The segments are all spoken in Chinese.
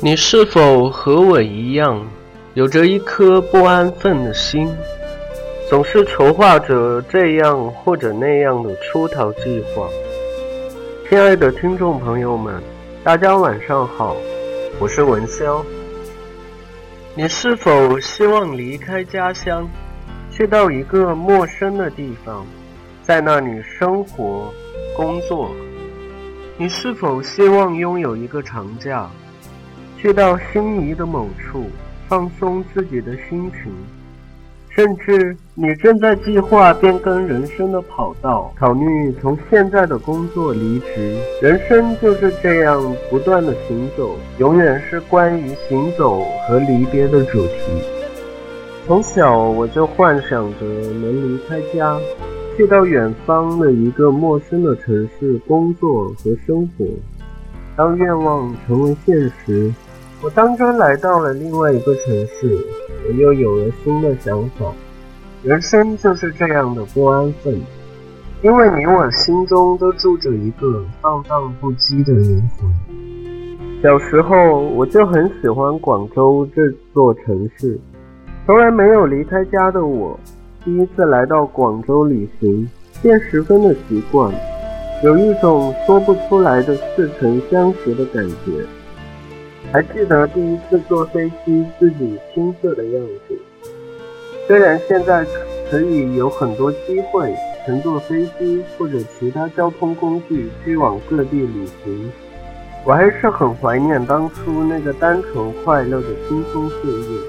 你是否和我一样，有着一颗不安分的心，总是筹划着这样或者那样的出逃计划？亲爱的听众朋友们，大家晚上好，我是文潇。你是否希望离开家乡，去到一个陌生的地方，在那里生活、工作？你是否希望拥有一个长假？去到心仪的某处，放松自己的心情，甚至你正在计划变更人生的跑道，考虑从现在的工作离职。人生就是这样不断的行走，永远是关于行走和离别的主题。从小我就幻想着能离开家，去到远方的一个陌生的城市工作和生活。当愿望成为现实。我当真来到了另外一个城市，我又有了新的想法。人生就是这样的不安分，因为你我心中都住着一个放荡不羁的灵魂。小时候我就很喜欢广州这座城市，从来没有离开家的我，第一次来到广州旅行，便十分的习惯，有一种说不出来的似曾相识的感觉。还记得第一次坐飞机自己青涩的样子。虽然现在可以有很多机会乘坐飞机或者其他交通工具飞往各地旅行，我还是很怀念当初那个单纯快乐的青葱岁月。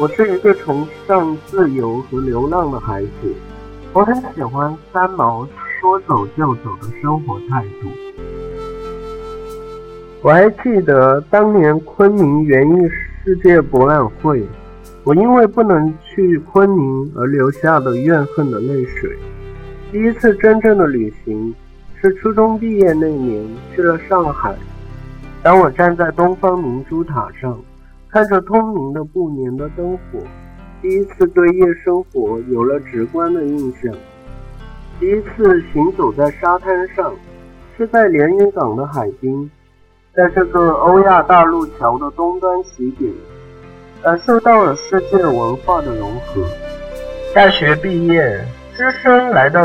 我是一个崇尚自由和流浪的孩子，我很喜欢三毛说走就走的生活态度。我还记得当年昆明园艺世界博览会，我因为不能去昆明而流下的怨恨的泪水。第一次真正的旅行是初中毕业那年去了上海。当我站在东方明珠塔上，看着通明的不眠的灯火，第一次对夜生活有了直观的印象。第一次行走在沙滩上，是在连云港的海滨。在这个欧亚大陆桥的东端起点，感受到了世界文化的融合。大学毕业，只身来到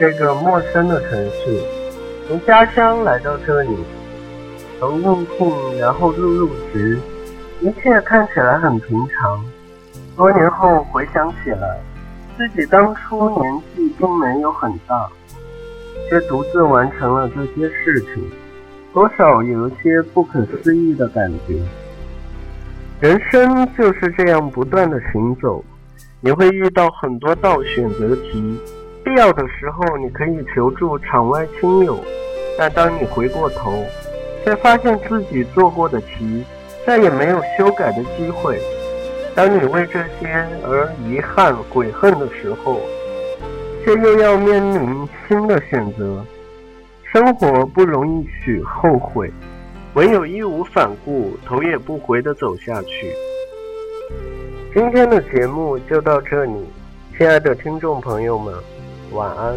这个陌生的城市，从家乡来到这里，从应聘然后入入职，一切看起来很平常。多年后回想起来，自己当初年纪并没有很大，却独自完成了这些事情。多少有一些不可思议的感觉。人生就是这样不断的行走，你会遇到很多道选择题，必要的时候你可以求助场外亲友，但当你回过头，却发现自己做过的题再也没有修改的机会。当你为这些而遗憾悔恨的时候，却又要面临新的选择。生活不容易许后悔，唯有义无反顾、头也不回地走下去。今天的节目就到这里，亲爱的听众朋友们，晚安。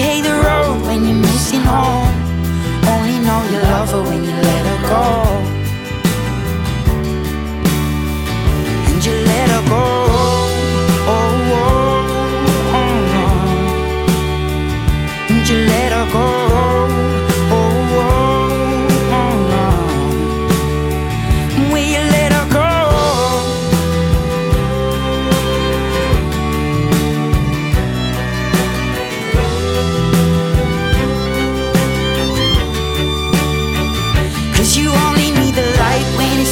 Hate the road when you're missing home.